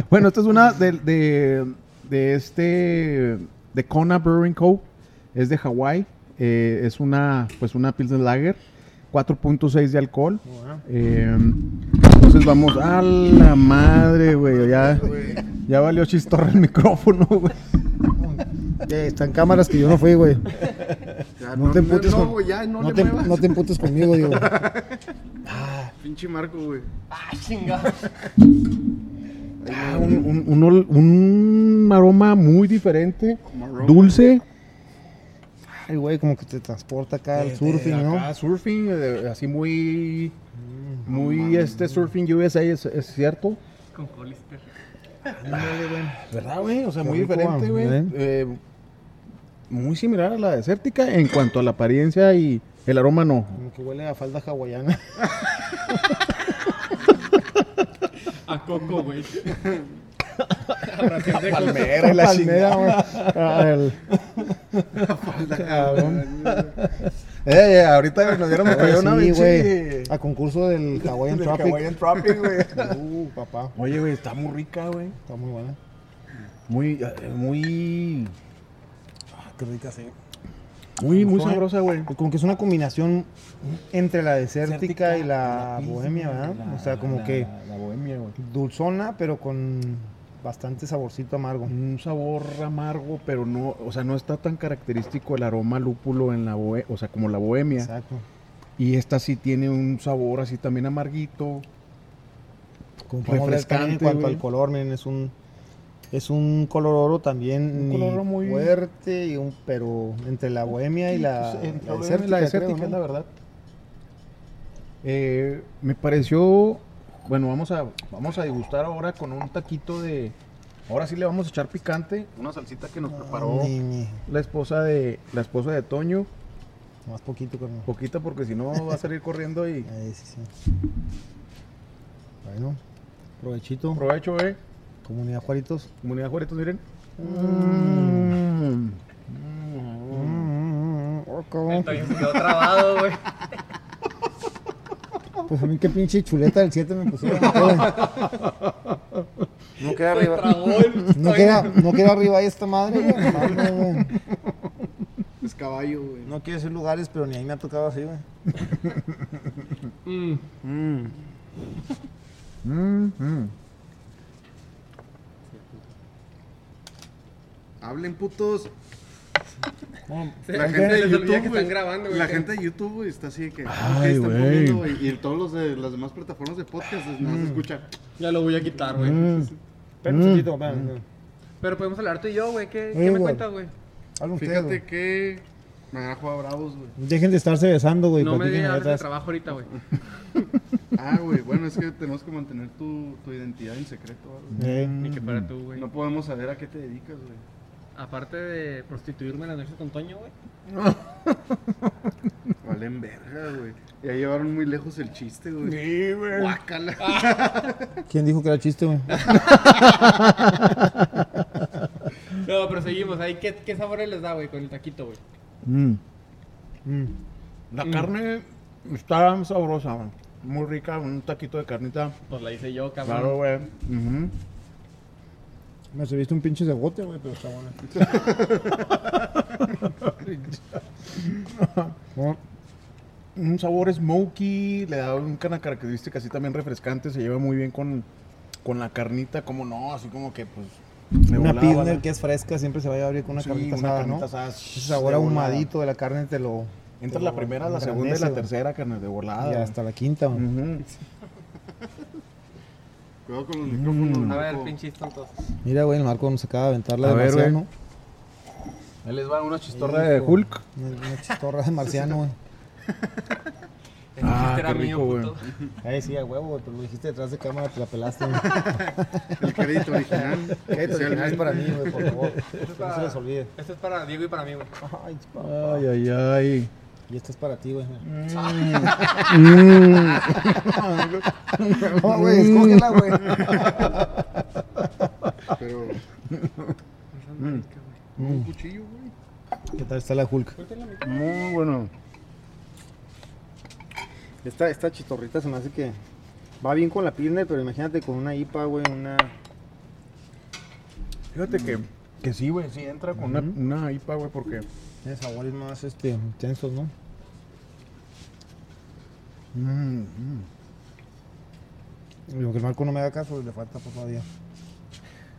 Bueno, esta es una de, de, de este, de Kona Brewing Co. Es de Hawái. Eh, es una, pues una Pilsen Lager. 4.6 de alcohol. Bueno. Eh, entonces vamos a la madre, güey. Ya, ya valió chistorra el micrófono, güey. Están cámaras que yo no fui, güey. ya, No te emputes no, con- güey, ya, no, No te, muevas. no te emputes conmigo, digo. Pinche Marco, güey. Ah, un, un- un ol- un aroma muy diferente. Como aroma. Dulce. Ay, güey, como que te transporta acá al surfing, ¿no? Acá, surfing, eh, así muy. Muy este surfing USA, es, es cierto. Con Hollister. ¿Verdad, güey? O sea, Qué muy rico, diferente, güey. ¿eh? Eh, muy similar a la desértica en cuanto a la apariencia y el aroma no. Como que huele a falda hawaiana. A coco, güey. A ración de coco. Palmera y la Palmera. Ah, el- Cabrón. Eh, eh, ahorita nos diéramos Oye, caído una sí, pinche- güey. A concurso del Hawaiian del Tropic. Hawaiian Tropic, güey. Uh, papá. Oye, güey, está muy rica, güey. Está muy buena. Muy, eh, muy, Ah, qué rica, sí. muy, muy sabrosa, güey. Como que es una combinación entre la desértica y la bohemia, ¿verdad? la- o sea, como la- que La bohemia, güey. dulzona, pero con bastante saborcito amargo. Un sabor amargo, pero no, o sea, no está tan característico el aroma lúpulo en la bohemia, o sea, como la bohemia. Exacto. Y esta sí tiene un sabor así también amarguito. Como también en Refrescante, cuanto güey. al color, miren, es un es un color oro también Un color oro muy- fuerte y un pero entre la bohemia y la, Pues, la la desértica, la creo, desértica, ¿no? es la verdad. Eh, me pareció, bueno, vamos a, vamos a degustar ahora con un taquito de, ahora sí le vamos a echar picante, una salsita que nos preparó Ni- ni- la esposa de, la esposa de Toño, más poquito carnal. poquita porque si no va a salir corriendo y Ahí sí, sí. Bueno, provechito. provecho, eh, Comunidad Juaritos. comunidad Juaritos, miren. Mm. El Toño se quedó trabado, güey. Pues a mí qué pinche chuleta del 7 me pusieron. güey. No queda arriba. No queda, no queda arriba ahí esta madre, güey. Es caballo, güey. No quiero decir lugares, pero ni ahí me ha tocado así, güey. Mm. Mm. Mm, mm. Hablen, putos. La gente de YouTube, que están grabando, güey. La gente de YouTube, güey, está así de que. Ay, ¿qué están güey. poniendo, güey? Y todos los de las demás plataformas de podcast, más se escucha. Ya lo voy a quitar, güey. Mm. Segundito, espera, espera. Pero podemos hablar tú y yo, güey. ¿Qué, Oye, ¿qué me cuentas, güey? Fíjate que. Me van a jugar bravos, güey. Dejen de estarse besando, güey. No me digas de trabajo ahorita, güey. Ah, güey, bueno, es que tenemos que mantener tu, tu identidad en secreto. Eh, Ni que fuera tú, güey. No podemos saber a qué te dedicas, güey. Aparte de prostituirme en las noches con Toño, güey. Valen verga, güey. Ya llevaron muy lejos el chiste, güey. Sí, güey. Guácala. ¿Quién dijo que era chiste, güey? No, pero seguimos. Ahí, ¿qué, qué sabores les da, güey, con el taquito, güey? Mm. Mm. La carne está sabrosa, güey. muy rica, un taquito de carnita. Pues la hice yo, cabrón. Claro, güey. Ujú. Me serviste un pinche cegote, güey, pero está bueno. Un sabor smoky, le da una característica así también refrescante, se lleva muy bien con, con la carnita, como no, así como que pues... de Una pilsner que es fresca siempre se va a abrir con una Sí, carnita una asada, carnita ¿no? Ese sabor ahumadito de la carne te lo... Entra te la lo primera, la segunda y la tercera carne de volada. Y hasta la quinta, güey. Ujú. Cuidado con los micrófonos. A ver, pinches tontos. Mira, güey, el Marco nos acaba de aventar la A de ver, marciano. Ahí les va una chistorra de Hulk. Una chistorra de marciano, güey. El Ah, era qué rico, güey. puto. Ay, sí, a huevo, güey, pero lo dijiste detrás de cámara, te la pelaste. El crédito original. Esto es para mí, güey, por favor. Esto es Que no para- se les olvide. Esto es para Diego y para mí, güey. Ay, ay, ay. Y esto es para ti, güey. Mm. No, güey, escógela, güey. Pero. Mm. Un cuchillo, güey. ¿Qué tal está la Hulk? Muy bueno. Esta, esta chitorrita se me hace que va bien con la Pilsner, pero imagínate con una IPA, güey, una... Fíjate que, que sí, güey, sí entra con una, una IPA, güey, porque... Tiene sabores más, este, intensos, ¿no? Mm, mm. Lo que el Marco no me haga caso, le falta pues, todavía.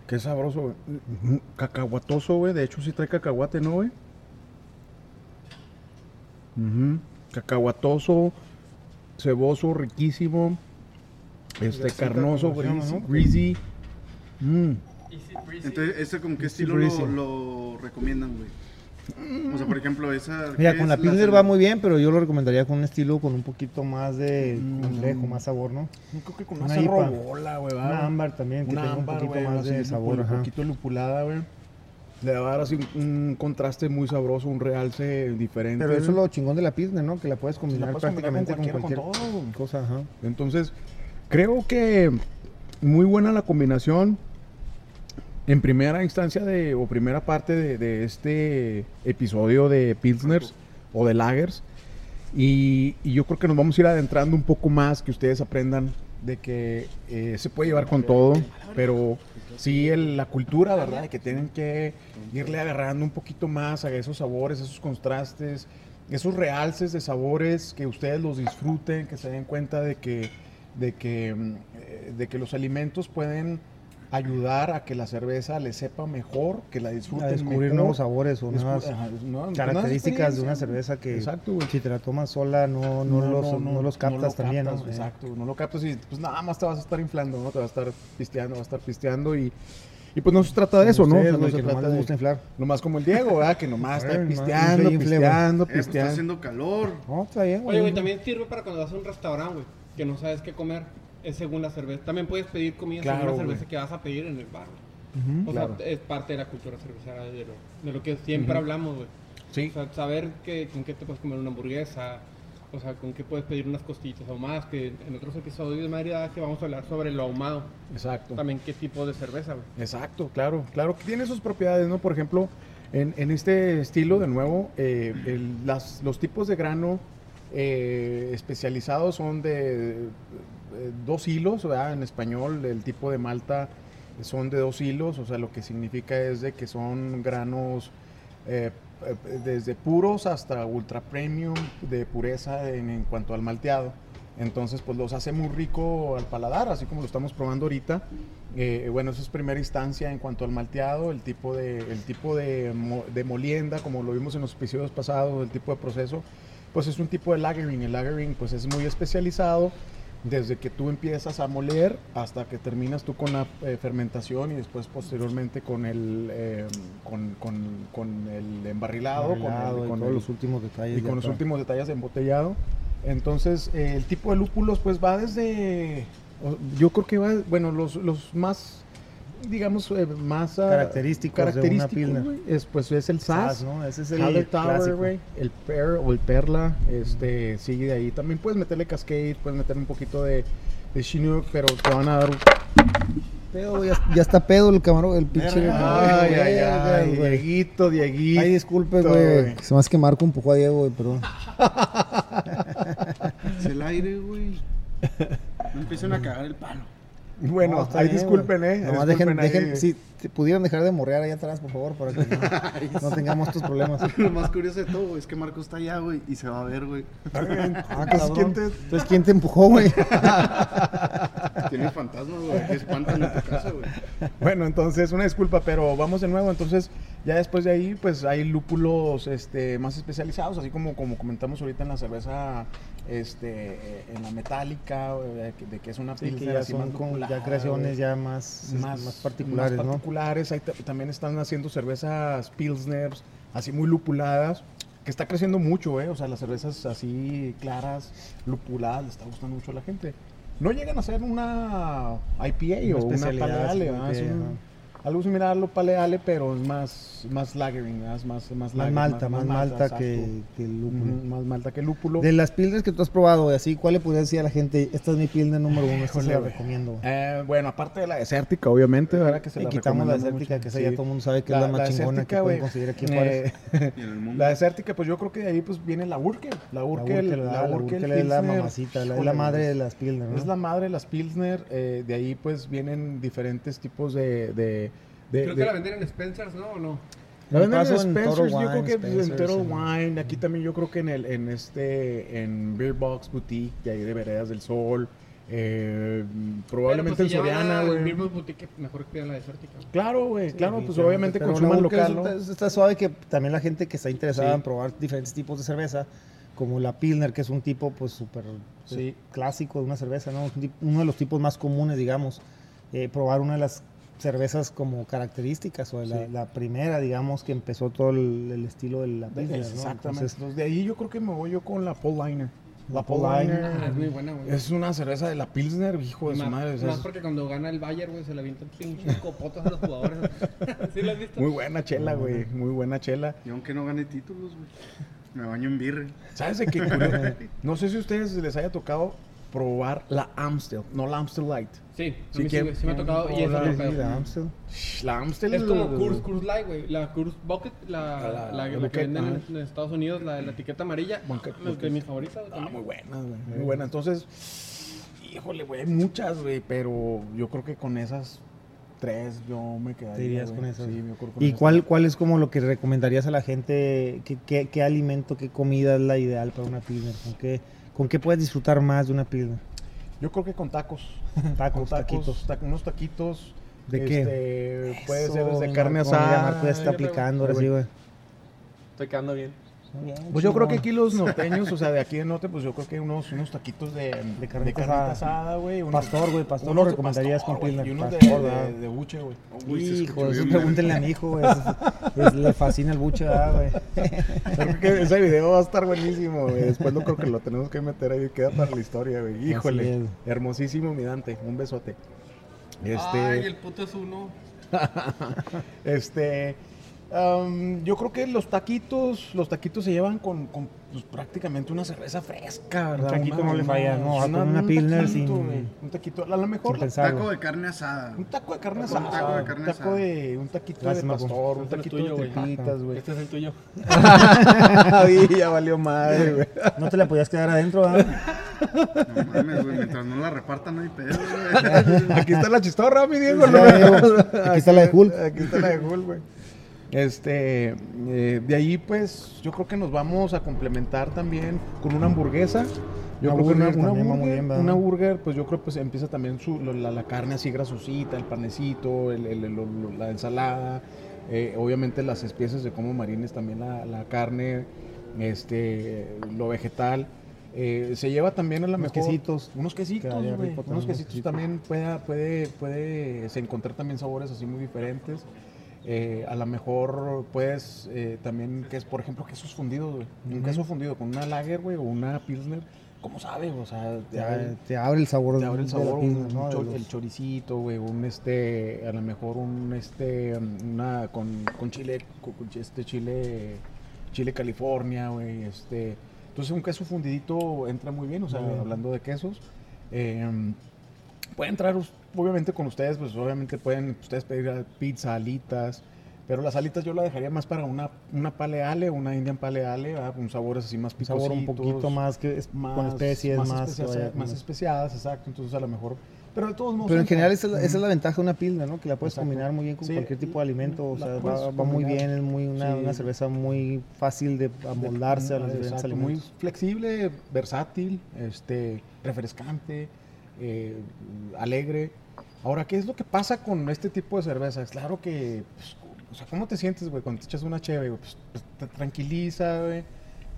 Qué sabroso, güey. Mm, Cacahuatoso, güey. De hecho, sí trae cacahuate, ¿no, güey? Ujú. Cacahuatoso, ceboso, riquísimo. Este, carnoso, greasy. ¿no? greasy. Mm. Entonces, ¿ese como qué estilo lo, lo recomiendan, güey? O sea, por ejemplo, esa. Mira, ¿qué con la Pilsner va muy bien, pero yo lo recomendaría con un estilo con un poquito más de Mm. complejo, más sabor, ¿no? Yo creo que con Una una güey. Una ámbar también, que Una tenga un poquito más de sabor, Un poquito lupulada, güey. Le va a dar así un, un contraste muy sabroso, un realce diferente. Pero eso es lo chingón de la Pilsner, ¿no? Que la puedes combinar la puedes combinar con prácticamente con cualquier, con todo. cosa, ajá. Entonces, creo que muy buena la combinación. En primera instancia de, o primera parte de, de este episodio de Pilsners o de Lagers. Y, y yo creo que nos vamos a ir adentrando un poco más, que ustedes aprendan de que eh, se puede llevar con todo, pero sí el- la cultura, ¿verdad? De que tienen que irle agarrando un poquito más a esos sabores, esos contrastes, esos realces de sabores, que ustedes los disfruten, que se den cuenta de que, de que, mm, eh, de que los alimentos pueden ayudar a que la cerveza le sepa mejor, que la disfruten A descubrir mejor. nuevos sabores o Descu- nuevas ajá, no- nuevas características de una cerveza que Exacto, si te la tomas sola no, no, los, no, los captas lo también, captas, ¿no? Exacto, no lo captas y pues nada más te vas a estar inflando, ¿no? Te vas a estar pisteando, vas a estar pisteando y, y pues no se trata de eso, ¿no? Ustedes, O sea, güey, se trata de- gusta inflar. Nomás como el Diego, ¿verdad? Que nomás está pisteando, infle, pisteando, Eh, pues está pisteando. haciendo calor. No, está bien, Oye, güey, también sirve para cuando vas a un restaurante, güey, que no sabes qué comer. Es según la cerveza. También puedes pedir comida Claro, según la cerveza que vas a pedir en el bar. O Claro. sea, es parte de la cultura cervecera, de lo, de lo que siempre hablamos, güey. Sí. O sea, saber que, con qué te puedes comer una hamburguesa, o sea, con qué puedes pedir unas costillitas o más, que en otros episodios de Madrid que vamos a hablar sobre lo ahumado. Exacto. También qué tipo de cerveza, güey. Exacto, claro, claro que tiene sus propiedades, ¿no? Por ejemplo, en, en este estilo, de nuevo, eh, el- las- los tipos de grano eh, especializados son de eh, dos hilos, ¿verdad? En español, el tipo de malta son de dos hilos, o sea, lo que significa es de que son granos eh, eh, desde puros hasta ultra premium de pureza en, en cuanto al malteado. Entonces, pues los hace muy rico al paladar, así como lo estamos probando ahorita. Eh, bueno, eso es primera instancia en cuanto al malteado, el tipo de, el tipo de, de molienda, como lo vimos en los episodios pasados, el tipo de proceso, pues es un tipo de lagering. El lagering pues es muy especializado desde que tú empiezas a moler hasta que terminas tú con la eh, fermentación y después posteriormente con el, eh, con, con- con el embarrilado, con el- Arreglado y con todos el- los últimos detalles. y con los últimos detalles de embotellado. Entonces, eh, el tipo de lúpulos, pues va desde. Yo creo que va. Bueno, los, los más. Digamos, eh, más. Característicos de una Pilsner. güey, es, pues es el SAS. ¿no? Ese es el Tower, güey, el Per o el Perla, este, sigue de ahí. También puedes meterle Cascade, puedes meterle un poquito de, de Chinook, pero te van a dar un... Pedo, ya, ya está pedo el camarón, el pinche. Ay, ay, ay. Dieguito, Dieguito. Ay, disculpe, güey. Se más que Marco empujó a Diego, güey, perdón. Es el aire, güey. No empiecen a cagar el palo. Bueno, No, ahí bien, disculpen, eh. Nomás dejen, ahí. dejen, te pudieran dejar de morrear ahí atrás, por favor, para que no, no tengamos estos problemas. Lo más curioso de todo, güey, es que Marco está allá, güey, y se va a ver, güey. Ah, Entonces, cabrón. ¿quién te- Entonces, ¿quién te empujó, güey? Tienes fantasmas, güey, que espantan en tu casa, güey. Bueno, entonces, una disculpa, pero vamos de nuevo. Entonces, ya después de ahí, pues hay lúpulos este, más especializados, así como, como comentamos ahorita en la cerveza, este, en la metálica, que- de que es una Sí, que pilsner ya así son más con ya creaciones ya más, más, particulares, más ¿no? Particulares. Ahí ta- también están haciendo cervezas pilsners, así muy lupuladas, que está creciendo mucho, ¿eh? O sea, las cervezas así claras, lupuladas, le está gustando mucho a la gente. No llegan a ser una IPA Una o una sí, ¿verdad? Es un-. Algo similar a lo paleale, pero es más, más lagering, más, más, Más lager, malta, más, malta exacto. que, que el lúpulo. Más malta que lúpulo. De las pilsners que tú has probado, así, ¿cuál le podrías decir a la gente? Esta es mi pilsner número uno, esta se la recomiendo. Eh, bueno, aparte de la desértica, obviamente, ¿verdad? Que se Y la quitamos la desértica, mucho. que esa Sí. ya todo el mundo sabe que es la más chingona que pueden conseguir aquí en Juárez. eh, Y en el mundo. la desértica, pues yo creo que de ahí pues viene la Urkel. La La Urkel, la, la, la Urkel Urkel es la mamacita, la, es la madre de las pilsner, ¿no? Es la madre de las Pilsner. eh, de ahí pues vienen diferentes tipos de... de, Creo de- que la venden en Spencer's, ¿no? ¿O no? la venden en Spencer's, yo creo Wine, que en Spencer's, Total en- Wine. Aquí también yo creo que en el en este en Beer Box Boutique, de ahí de Veredas del Sol. eh, probablemente pues, si en Soriana, güey. Boutique, mejor que pidan la desértica. Claro, güey, claro, pues obviamente consuman local, ¿no? Está, está suave que también la gente que está interesada Sí. en probar diferentes tipos de cerveza, como la Pilsner, que es un tipo pues súper pues, Sí. clásico de una cerveza, ¿no? Uno de los tipos más comunes, digamos. Eh, probar una de las cervezas como características o de la, Sí. la primera, digamos, que empezó todo el, el estilo de la Pilsner, ¿no? Exactamente. Entonces, Entonces, de ahí yo creo que me voy yo con la Paul Liner. La La Paul Liner Liner. Ah, es muy buena, güey. es una cerveza de la Pilsner, hijo de su madre. sea, más es porque cuando gana el Bayern, güey, se le avientan pinches copotas a los jugadores. ¿Sí lo has visto? Muy buena chela, güey. Muy buena chela. Y aunque no gane títulos, güey, me baño en birre. ¿Sabes de qué? no sé si a ustedes les haya tocado probar la Amstel, no la Amstel Light. Sí, a Sí, mí sí, ¿quién- güey, sí me ha tocado. Y es otro sí, pedo. la Amstel. La Amstel Es como Curse, Curse Light, güey. La Curse Bucket, la, La- la, la- la, que venden en, en Estados Unidos, la de la etiqueta amarilla. Bucket, Ah, es de mis favoritas. Ah, muy buena, güey. Muy buena. Entonces, híjole, güey, hay muchas, güey, pero yo creo que con esas tres yo me quedaría. Te irías con esas. Sí, yo creo con ¿Y esas cuál, tres. cuál es como lo que recomendarías a la gente? ¿Qué, qué, qué alimento, qué comida es la ideal para una Pilsner? ¿Con qué, ¿Con qué puedes disfrutar más de una Pilsner? Yo creo que con tacos. Tacos, Con tacos, taquitos. ta- unos taquitos ¿De qué? Este, puede Eso, ser desde carne asada. Marco ya está aplicando, ahora sí, güey. Estoy quedando bien. Pues yo creo que aquí los norteños, o sea, de aquí en norte, pues yo creo que unos, unos taquitos de, de carnita asada. güey. Pastor, güey, pastor unos lo de recomendarías pastor, con. Y unos de, Pastor, de, de buche, güey. Hijo, eso bien, pregúntenle a mi hijo, güey. le fascina el buche, ¿verdad, güey. Creo que ese video va a estar buenísimo, güey. Después no creo que lo tenemos que meter ahí, queda para la historia, güey. Híjole, hermosísimo mi Dante, un besote. Este, Ay, el puto es uno. este, am, yo creo que los taquitos, los taquitos se llevan con, con, pues, prácticamente una cerveza fresca, ¿verdad? taquito no le falla, no, con una un taquito, sin- güey, un taquito, a lo mejor pensar. Taco de carne asada. un taco de carne Un asada, taco de carne un taco asada. de, un taquito Gracias, de Marco. pastor, un Este taquito tuyo, de tripitas, güey. Este es el tuyo. Ay, ya valió madre, güey. No te la podías quedar adentro, ¿verdad? No mames, güey. Mientras no la repartan, no hay pedo, güey. Aquí está la chistorra, mi Diego. ¿no? Aquí está la de Hulk. Aquí está la de Hulk, güey. Este, eh, de ahí pues yo creo que nos vamos a complementar también con una hamburguesa. Yo Una creo que una, una burger, bien, una burger, pues yo creo pues empieza también su, la, la carne así grasosita, el panecito, el- la ensalada, eh, obviamente las especies de como marines también la, la carne, este, lo vegetal. Eh, se lleva también a la Unos mejor quesitos. unos quesitos, rico también unos quesitos también puede, puede, puede se encontrar también sabores así muy diferentes. Eh, a lo mejor puedes eh, también, que es por ejemplo quesos fundidos, güey. Un Ujú. queso fundido con una lager, güey, o una pilsner, ¿cómo sabe? O sea, te, abre, te abre el sabor, te abre el de la sabor, pizza, un- ¿no? De cho- el choricito, güey, un este, a lo mejor un este, una con, con chile, con, este chile, chile California, güey, este, entonces un queso fundidito entra muy bien, o sea, hablando de quesos, eh, puede entrar, obviamente con ustedes, pues obviamente pueden ustedes pedir pizza, alitas, pero las alitas yo la dejaría más para una, una paleale, una Indian paleale, ¿verdad? con sabores así más un picositos. sabor un poquito más que es- con especies, más, más, vaya más especiadas, exacto. Entonces, a lo mejor. Pero de todos modos. Pero en general esa es, la, esa es Ujú. la ventaja de una pilna, ¿no? Que la puedes Exacto. combinar muy bien con Sí, cualquier tipo de alimento. O sea, va, va muy bien, es muy una, Sí. una cerveza muy fácil de amoldarse a los Exacto, diferentes Muy alimentos. flexible, versátil, este, refrescante, eh, alegre. Ahora, ¿qué es lo que pasa con este tipo de cervezas? Claro que, pues, o sea, ¿cómo te sientes, güey, cuando te echas una cheve, güey? Pues, pues, te tranquiliza, güey.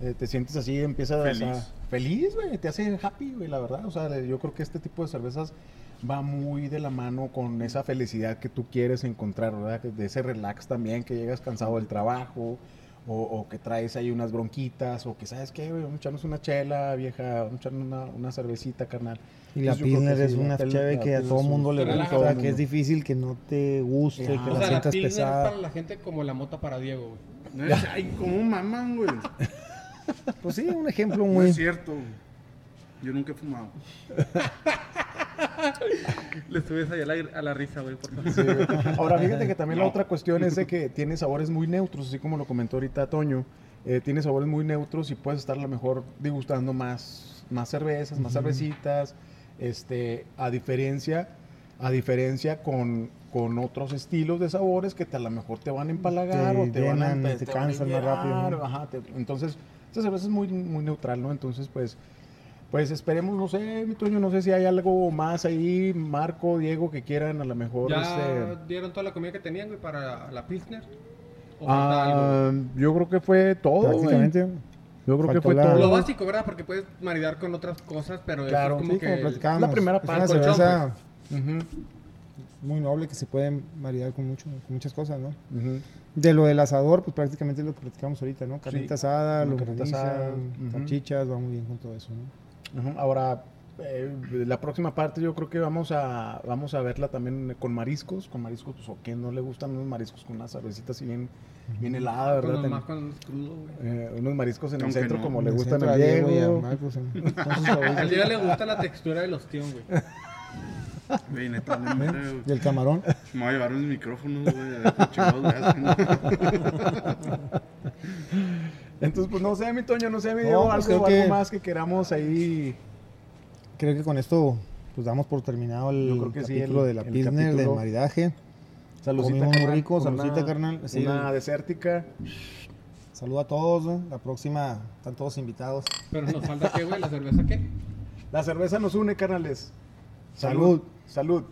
eh, te sientes así, empiezas Feliz. a... Feliz, güey, te hace happy, güey, la verdad. O sea, yo creo que este tipo de cervezas va muy de la mano con esa felicidad que tú quieres encontrar, ¿verdad? De ese relax también, que llegas cansado del trabajo, o, o que traes ahí unas bronquitas, o que sabes qué, güey, vamos a echarnos una chela vieja, vamos a echarnos una, una cervecita, carnal. Y la Pilsner es sí, una Pilsner que a todo un- mundo le gusta, que es difícil que no te guste, que O la sea, la sientas Pilsner es pesada. para la gente como la mota para Diego, güey. Ay, ¿cómo maman, güey? Pues sí, un ejemplo No muy... es cierto. Yo nunca he fumado. Le subes ahí a la, a la risa, güey, por favor. Sí, güey. Ahora, fíjate que también la otra cuestión es de que tiene sabores muy neutros, así como lo comentó ahorita Toño. eh, tiene sabores muy neutros y puedes estar a lo mejor degustando más, más cervezas, más cervecitas. Este, a diferencia, a diferencia con, con otros estilos de sabores que te, a lo mejor te van a empalagar Te o te van a te a cansan más rápido, ¿no? ajá, te- entonces, esta cerveza es muy, muy neutral, ¿no? Entonces, pues, pues esperemos, no sé, mi Toño, no sé si hay algo más ahí, Marco, Diego, que quieran a lo mejor. ¿Ya este, dieron toda la comida que tenían, güey, para la Pilsner? ¿O falta algo? Ah, yo creo que fue todo. güey. Yo creo que fue la- todo. Lo básico, ¿verdad? Porque puedes maridar con otras cosas, pero Claro, es como Sí, que... como platicábamos. la primera es parte, una colchón, cerveza Ujú, muy noble que se puede maridar con, mucho, con muchas cosas, ¿no? ujú. De lo del asador, pues prácticamente es lo que platicamos ahorita, ¿no? Carnita asada, una lo carnita asada, salchichas, va muy bien con todo eso, ¿no? Ahora, eh, la próxima parte yo creo que vamos a vamos a verla también con mariscos, con mariscos, pues, o que no le gustan unos mariscos con una cervecita así bien, bien helada, Con ¿verdad? los Ten- más cuando es crudo, güey. eh, unos mariscos en el centro no. como le gustan a a Diego y a Diego. Marcos, en- con sus favoritos. Al Diego le gusta la textura del ostión, güey. Güey, neta, no me creo. Y el camarón. Me voy a llevar unos micrófonos, güey. Qué. Entonces, pues no sé, mi Toño, no sé, mi No, Diego, pues, algo, creo algo que- más que queramos ahí. Creo que con esto pues damos por terminado el Yo creo que sí, capítulo el- de la Pilsner, del maridaje. Saludcita, Comimos muy rico, saludcita, una- carnal. Sí. Una desértica. Saludo a todos, ¿no? la próxima están todos invitados. Pero nos falta qué, güey, la cerveza qué. La cerveza nos une, carnales. Salud. Salud.